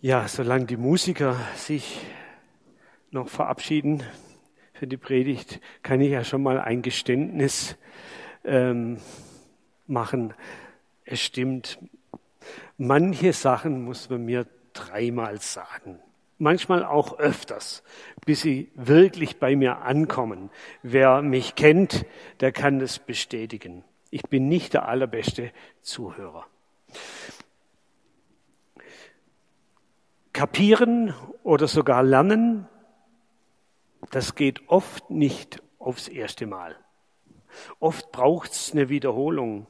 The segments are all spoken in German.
Ja, solange die Musiker sich noch verabschieden für die Predigt, kann ich ja schon mal ein Geständnis ähm, machen. Es stimmt, manche Sachen muss man mir dreimal sagen. Manchmal auch öfters, bis sie wirklich bei mir ankommen. Wer mich kennt, der kann das bestätigen. Ich bin nicht der allerbeste Zuhörer. Kapieren oder sogar lernen, das geht oft nicht aufs erste Mal. Oft braucht es eine Wiederholung.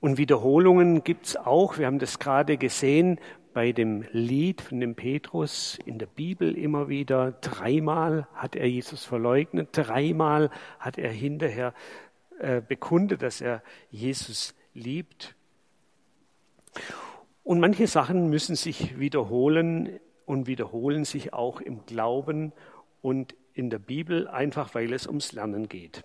Und Wiederholungen gibt es auch, wir haben das gerade gesehen, bei dem Lied von dem Petrus in der Bibel immer wieder. Dreimal hat er Jesus verleugnet, dreimal hat er hinterher äh, bekundet, dass er Jesus liebt. Und manche Sachen müssen sich wiederholen und wiederholen sich auch im Glauben und in der Bibel, einfach weil es ums Lernen geht.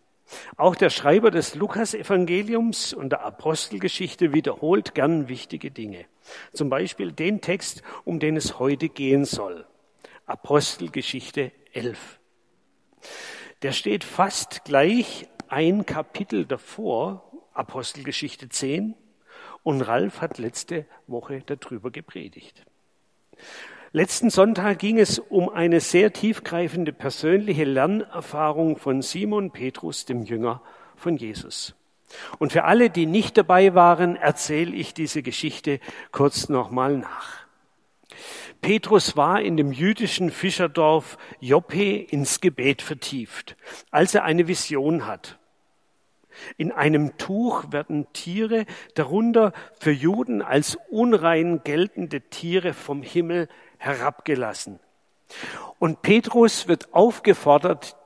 Auch der Schreiber des Lukas-Evangeliums und der Apostelgeschichte wiederholt gern wichtige Dinge. Zum Beispiel den Text, um den es heute gehen soll. Apostelgeschichte 11. Der steht fast gleich ein Kapitel davor, Apostelgeschichte 10, und Ralf hat letzte Woche darüber gepredigt. Letzten Sonntag ging es um eine sehr tiefgreifende persönliche Lernerfahrung von Simon Petrus, dem Jünger von Jesus. Und für alle, die nicht dabei waren, erzähle ich diese Geschichte kurz nochmal nach. Petrus war in dem jüdischen Fischerdorf Joppe ins Gebet vertieft, als er eine Vision hat. In einem Tuch werden Tiere, darunter für Juden als unrein geltende Tiere vom Himmel herabgelassen. Und Petrus wird aufgefordert,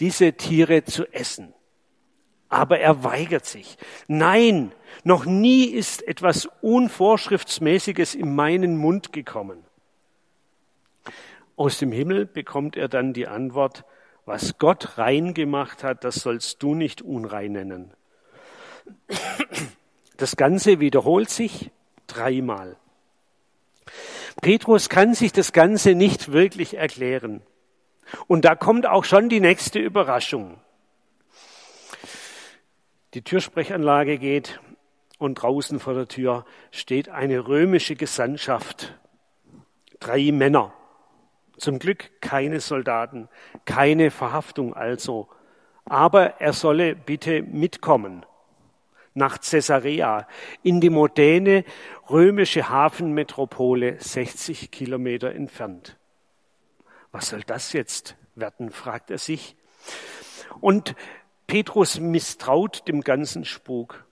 diese Tiere zu essen. Aber er weigert sich. Nein, noch nie ist etwas Unvorschriftsmäßiges in meinen Mund gekommen. Aus dem Himmel bekommt er dann die Antwort, was Gott rein gemacht hat, das sollst du nicht unrein nennen. Das Ganze wiederholt sich dreimal. Petrus kann sich das Ganze nicht wirklich erklären. Und da kommt auch schon die nächste Überraschung. Die Türsprechanlage geht und draußen vor der Tür steht eine römische Gesandtschaft. Drei Männer. Zum Glück keine Soldaten, keine Verhaftung also. Aber er solle bitte mitkommen nach Caesarea in die moderne römische Hafenmetropole 60 Kilometer entfernt. Was soll das jetzt werden, fragt er sich. Und Petrus misstraut dem ganzen Spuk.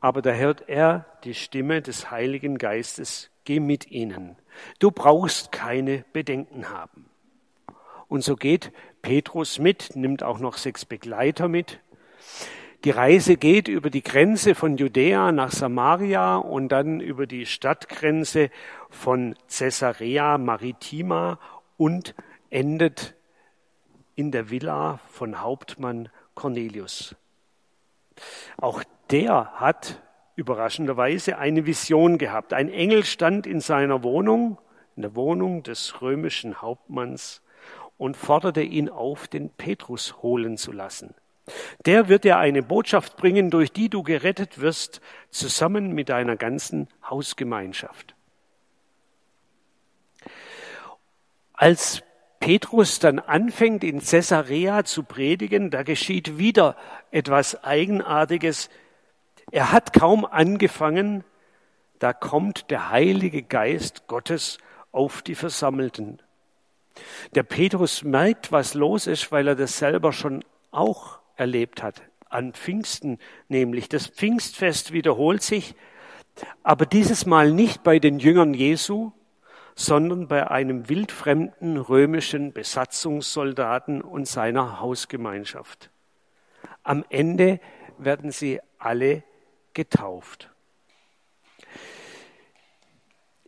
Aber da hört er die Stimme des Heiligen Geistes, geh mit ihnen. Du brauchst keine Bedenken haben. Und so geht Petrus mit, nimmt auch noch sechs Begleiter mit. Die Reise geht über die Grenze von Judäa nach Samaria und dann über die Stadtgrenze von Caesarea Maritima und endet in der Villa von Hauptmann Cornelius. Auch der hat überraschenderweise eine Vision gehabt. Ein Engel stand in seiner Wohnung, in der Wohnung des römischen Hauptmanns und forderte ihn auf, den Petrus holen zu lassen. Der wird dir eine Botschaft bringen, durch die du gerettet wirst, zusammen mit deiner ganzen Hausgemeinschaft. Als Petrus dann anfängt, in Caesarea zu predigen, da geschieht wieder etwas Eigenartiges. Er hat kaum angefangen, da kommt der Heilige Geist Gottes auf die Versammelten. Der Petrus merkt, was los ist, weil er das selber schon auch erlebt hat. An Pfingsten nämlich. Das Pfingstfest wiederholt sich, aber dieses Mal nicht bei den Jüngern Jesu, sondern bei einem wildfremden römischen Besatzungssoldaten und seiner Hausgemeinschaft. Am Ende werden sie alle getauft.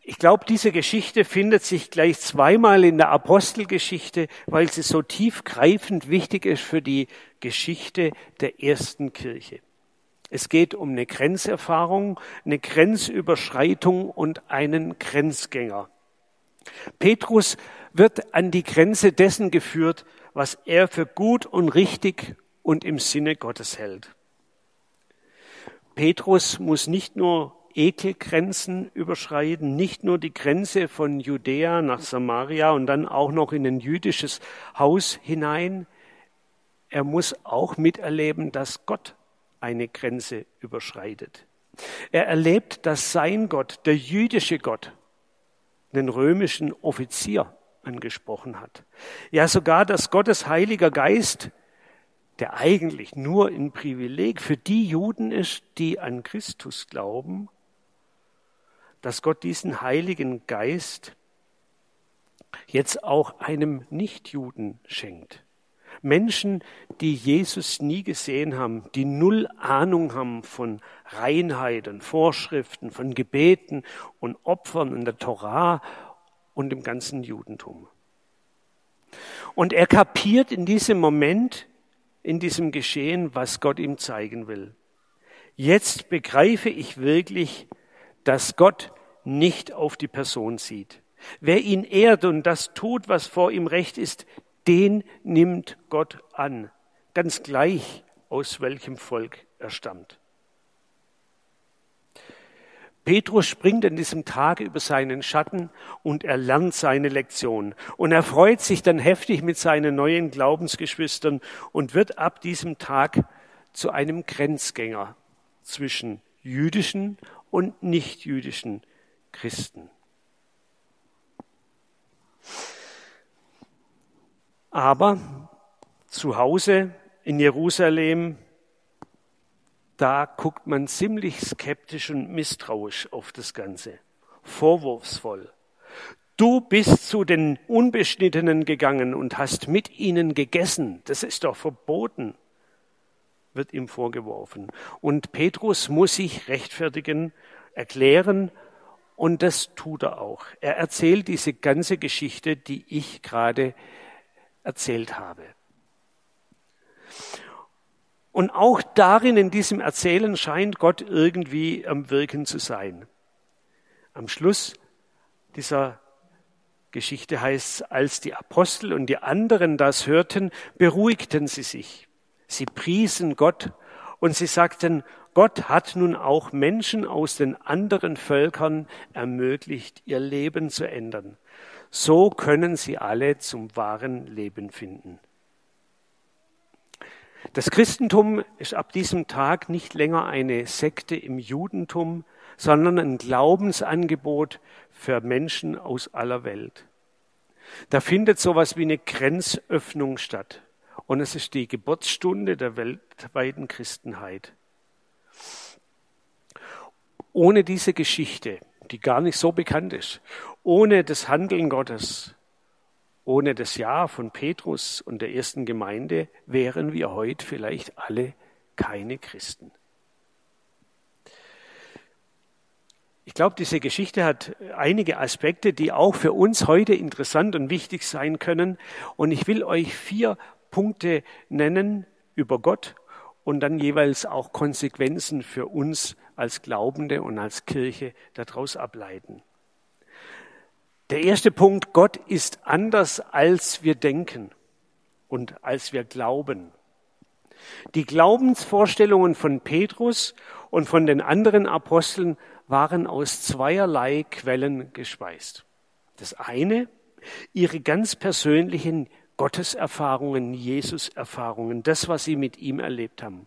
Ich glaube, diese Geschichte findet sich gleich zweimal in der Apostelgeschichte, weil sie so tiefgreifend wichtig ist für die Geschichte der ersten Kirche. Es geht um eine Grenzerfahrung, eine Grenzüberschreitung und einen Grenzgänger. Petrus wird an die Grenze dessen geführt, was er für gut und richtig und im Sinne Gottes hält. Petrus muss nicht nur Ekelgrenzen überschreiten, nicht nur die Grenze von Judäa nach Samaria und dann auch noch in ein jüdisches Haus hinein. Er muss auch miterleben, dass Gott eine Grenze überschreitet. Er erlebt, dass sein Gott, der jüdische Gott, den römischen Offizier angesprochen hat. Ja, sogar, dass Gottes Heiliger Geist, der eigentlich nur ein Privileg für die Juden ist, die an Christus glauben, dass Gott diesen Heiligen Geist jetzt auch einem Nichtjuden schenkt. Menschen, die Jesus nie gesehen haben, die null Ahnung haben von Reinheit und Vorschriften, von Gebeten und Opfern in der Torah und im ganzen Judentum. Und er kapiert in diesem Moment, in diesem Geschehen, was Gott ihm zeigen will. Jetzt begreife ich wirklich, dass Gott nicht auf die Person sieht. Wer ihn ehrt und das tut, was vor ihm recht ist, den nimmt Gott an, ganz gleich aus welchem Volk er stammt. Petrus springt an diesem Tag über seinen Schatten und er lernt seine Lektion. Und er freut sich dann heftig mit seinen neuen Glaubensgeschwistern und wird ab diesem Tag zu einem Grenzgänger zwischen jüdischen und nichtjüdischen Christen. Aber zu Hause in Jerusalem, da guckt man ziemlich skeptisch und misstrauisch auf das Ganze, vorwurfsvoll. Du bist zu den Unbeschnittenen gegangen und hast mit ihnen gegessen. Das ist doch verboten, wird ihm vorgeworfen. Und Petrus muss sich rechtfertigen, erklären, und das tut er auch. Er erzählt diese ganze Geschichte, die ich gerade erzählt habe. Und auch darin, in diesem Erzählen, scheint Gott irgendwie am Wirken zu sein. Am Schluss dieser Geschichte heißt es, als die Apostel und die anderen das hörten, beruhigten sie sich. Sie priesen Gott und sie sagten, Gott hat nun auch Menschen aus den anderen Völkern ermöglicht, ihr Leben zu ändern. So können sie alle zum wahren Leben finden. Das Christentum ist ab diesem Tag nicht länger eine Sekte im Judentum, sondern ein Glaubensangebot für Menschen aus aller Welt. Da findet sowas wie eine Grenzöffnung statt. Und es ist die Geburtsstunde der weltweiten Christenheit. Ohne diese Geschichte die gar nicht so bekannt ist. Ohne das Handeln Gottes, ohne das Ja von Petrus und der ersten Gemeinde wären wir heute vielleicht alle keine Christen. Ich glaube, diese Geschichte hat einige Aspekte, die auch für uns heute interessant und wichtig sein können. Und ich will euch vier Punkte nennen über Gott und dann jeweils auch Konsequenzen für uns als Glaubende und als Kirche daraus ableiten. Der erste Punkt, Gott ist anders, als wir denken und als wir glauben. Die Glaubensvorstellungen von Petrus und von den anderen Aposteln waren aus zweierlei Quellen gespeist. Das eine, ihre ganz persönlichen Gotteserfahrungen, Jesuserfahrungen, das, was sie mit ihm erlebt haben.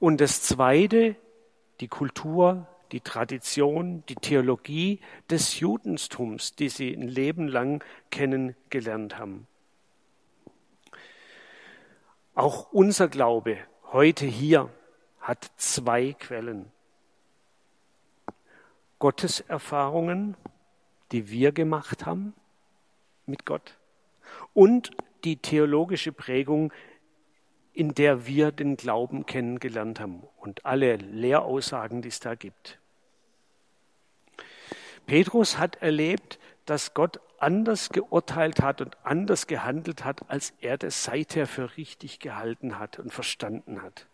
Und das Zweite, die Kultur, die Tradition, die Theologie des Judentums, die sie ein Leben lang kennengelernt haben. Auch unser Glaube heute hier hat zwei Quellen. Gotteserfahrungen, die wir gemacht haben mit Gott und die theologische Prägung, in der wir den Glauben kennengelernt haben und alle Lehraussagen, die es da gibt. Petrus hat erlebt, dass Gott anders geurteilt hat und anders gehandelt hat, als er das seither für richtig gehalten hat und verstanden hat.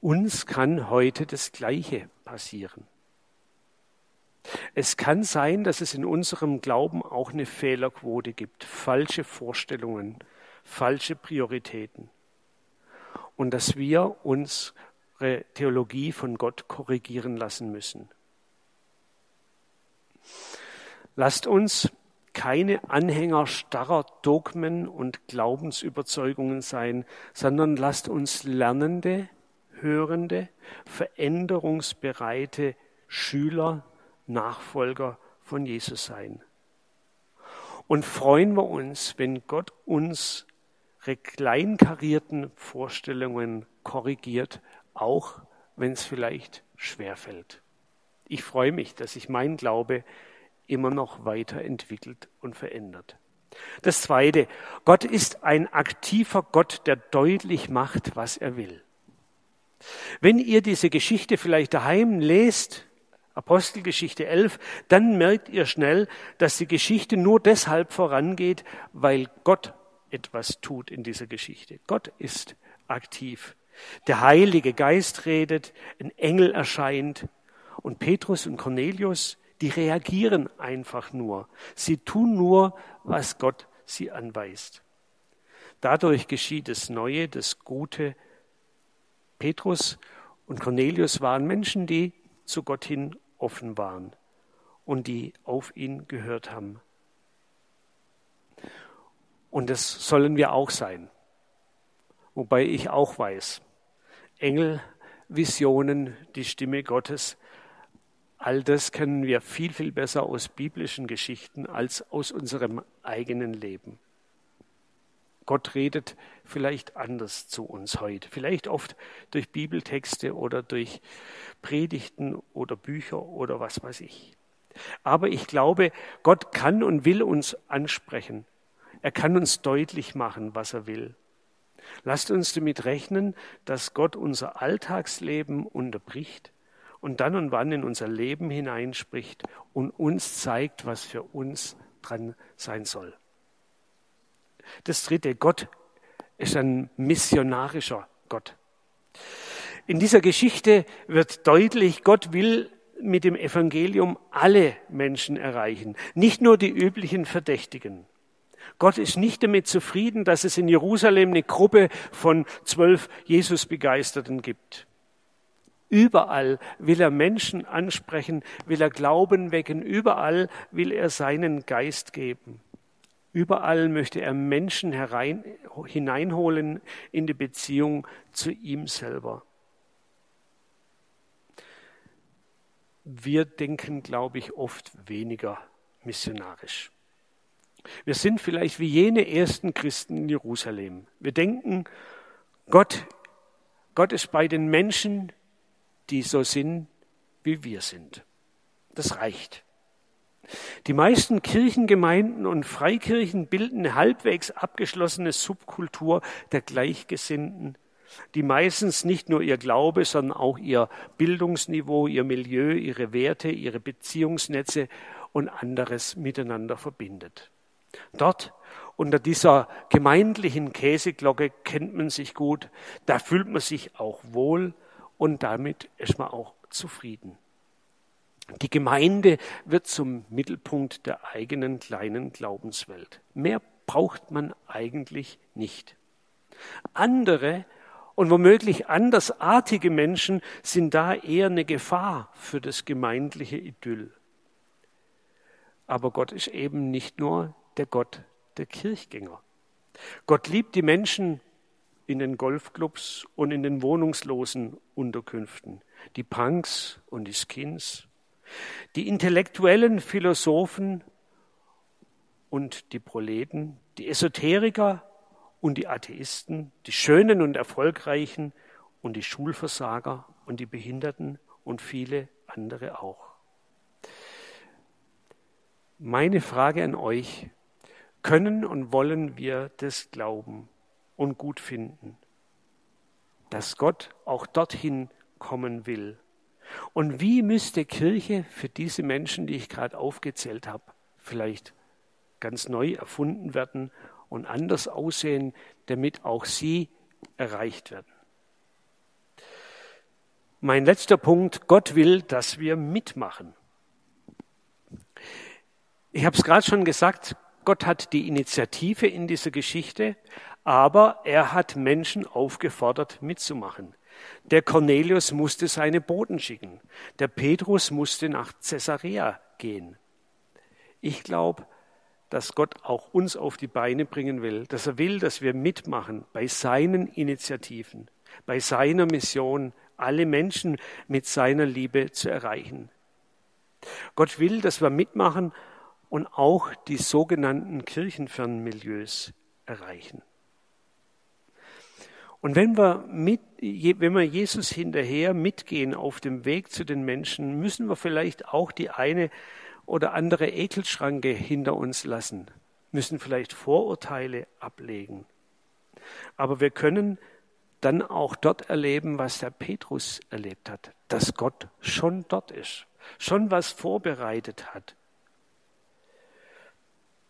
Uns kann heute das Gleiche passieren. Es kann sein, dass es in unserem Glauben auch eine Fehlerquote gibt, falsche Vorstellungen, falsche Prioritäten. Und dass wir unsere Theologie von Gott korrigieren lassen müssen. Lasst uns keine Anhänger starrer Dogmen und Glaubensüberzeugungen sein, sondern lasst uns lernende, hörende, veränderungsbereite Schüler, Nachfolger von Jesus sein. Und freuen wir uns, wenn Gott unsere kleinkarierten Vorstellungen korrigiert, auch wenn es vielleicht schwerfällt. Ich freue mich, dass sich mein Glaube immer noch weiterentwickelt und verändert. Das Zweite, Gott ist ein aktiver Gott, der deutlich macht, was er will. Wenn ihr diese Geschichte vielleicht daheim lest, Apostelgeschichte 11, dann merkt ihr schnell, dass die Geschichte nur deshalb vorangeht, weil Gott etwas tut in dieser Geschichte. Gott ist aktiv. Der Heilige Geist redet, ein Engel erscheint und Petrus und Cornelius die reagieren einfach nur. Sie tun nur, was Gott sie anweist. Dadurch geschieht das Neue, das Gute. Petrus und Cornelius waren Menschen, die zu Gott hin offen waren und die auf ihn gehört haben. Und das sollen wir auch sein. Wobei ich auch weiß, Engel, Visionen, die Stimme Gottes, All das kennen wir viel, viel besser aus biblischen Geschichten als aus unserem eigenen Leben. Gott redet vielleicht anders zu uns heute, vielleicht oft durch Bibeltexte oder durch Predigten oder Bücher oder was weiß ich. Aber ich glaube, Gott kann und will uns ansprechen. Er kann uns deutlich machen, was er will. Lasst uns damit rechnen, dass Gott unser Alltagsleben unterbricht und dann und wann in unser Leben hineinspricht und uns zeigt, was für uns dran sein soll. Das dritte, Gott ist ein missionarischer Gott. In dieser Geschichte wird deutlich, Gott will mit dem Evangelium alle Menschen erreichen, nicht nur die üblichen Verdächtigen. Gott ist nicht damit zufrieden, dass es in Jerusalem eine Gruppe von zwölf Jesus-Begeisterten gibt. Überall will er Menschen ansprechen, will er Glauben wecken, überall will er seinen Geist geben. Überall möchte er Menschen herein, hineinholen in die Beziehung zu ihm selber. Wir denken, glaube ich, oft weniger missionarisch. Wir sind vielleicht wie jene ersten Christen in Jerusalem. Wir denken, Gott, Gott ist bei den Menschen, die so sind, wie wir sind. Das reicht. Die meisten Kirchengemeinden und Freikirchen bilden eine halbwegs abgeschlossene Subkultur der Gleichgesinnten, die meistens nicht nur ihr Glaube, sondern auch ihr Bildungsniveau, ihr Milieu, ihre Werte, ihre Beziehungsnetze und anderes miteinander verbindet. Dort unter dieser gemeindlichen Käseglocke kennt man sich gut, da fühlt man sich auch wohl und damit ist man auch zufrieden. Die Gemeinde wird zum Mittelpunkt der eigenen kleinen Glaubenswelt. Mehr braucht man eigentlich nicht. Andere und womöglich andersartige Menschen sind da eher eine Gefahr für das gemeindliche Idyll. Aber Gott ist eben nicht nur der Gott der Kirchgänger. Gott liebt die Menschen in den Golfclubs und in den wohnungslosen Unterkünften, die Punks und die Skins, die intellektuellen Philosophen und die Proleten, die Esoteriker und die Atheisten, die Schönen und Erfolgreichen und die Schulversager und die Behinderten und viele andere auch. Meine Frage an euch, können und wollen wir das glauben? und gut finden. Dass Gott auch dorthin kommen will. Und wie müsste Kirche für diese Menschen, die ich gerade aufgezählt habe, vielleicht ganz neu erfunden werden und anders aussehen, damit auch sie erreicht werden? Mein letzter Punkt, Gott will, dass wir mitmachen. Ich habe es gerade schon gesagt, Gott hat die Initiative in dieser Geschichte, aber er hat Menschen aufgefordert, mitzumachen. Der Cornelius musste seine Boten schicken. Der Petrus musste nach Caesarea gehen. Ich glaube, dass Gott auch uns auf die Beine bringen will, dass er will, dass wir mitmachen bei seinen Initiativen, bei seiner Mission, alle Menschen mit seiner Liebe zu erreichen. Gott will, dass wir mitmachen und auch die sogenannten Kirchenfernmilieus erreichen. Und wenn wir, mit, wenn wir Jesus hinterher mitgehen auf dem Weg zu den Menschen, müssen wir vielleicht auch die eine oder andere Ekelschranke hinter uns lassen, müssen vielleicht Vorurteile ablegen. Aber wir können dann auch dort erleben, was der Petrus erlebt hat, dass Gott schon dort ist, schon was vorbereitet hat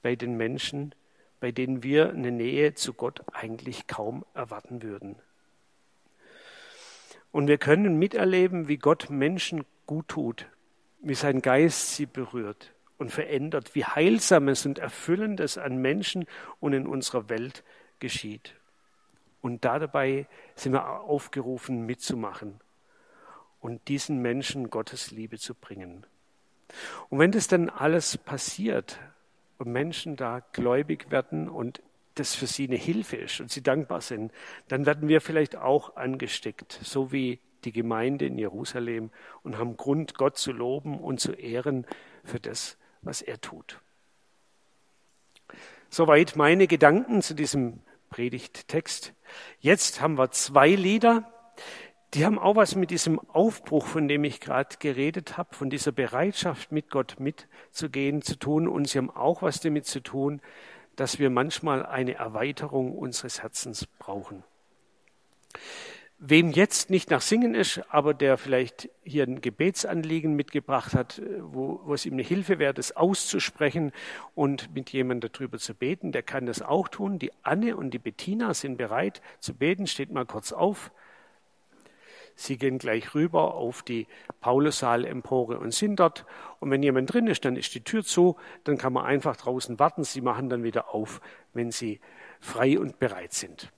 bei den Menschen, bei denen wir eine Nähe zu Gott eigentlich kaum erwarten würden. Und wir können miterleben, wie Gott Menschen gut tut, wie sein Geist sie berührt und verändert, wie heilsames und erfüllendes an Menschen und in unserer Welt geschieht. Und dabei sind wir aufgerufen, mitzumachen und diesen Menschen Gottes Liebe zu bringen. Und wenn das dann alles passiert, und Menschen da gläubig werden und das für sie eine Hilfe ist und sie dankbar sind, dann werden wir vielleicht auch angesteckt, so wie die Gemeinde in Jerusalem und haben Grund, Gott zu loben und zu ehren für das, was er tut. Soweit meine Gedanken zu diesem Predigttext. Jetzt haben wir zwei Lieder, die haben auch was mit diesem Aufbruch, von dem ich gerade geredet habe, von dieser Bereitschaft, mit Gott mitzugehen, zu tun. Und sie haben auch was damit zu tun, dass wir manchmal eine Erweiterung unseres Herzens brauchen. Wem jetzt nicht nach Singen ist, aber der vielleicht hier ein Gebetsanliegen mitgebracht hat, wo, wo es ihm eine Hilfe wäre, das auszusprechen und mit jemandem darüber zu beten, der kann das auch tun. Die Anne und die Bettina sind bereit zu beten. Steht mal kurz auf. Sie gehen gleich rüber auf die Paulussaal-Empore und sind dort. Und wenn jemand drin ist, dann ist die Tür zu, dann kann man einfach draußen warten. Sie machen dann wieder auf, wenn Sie frei und bereit sind.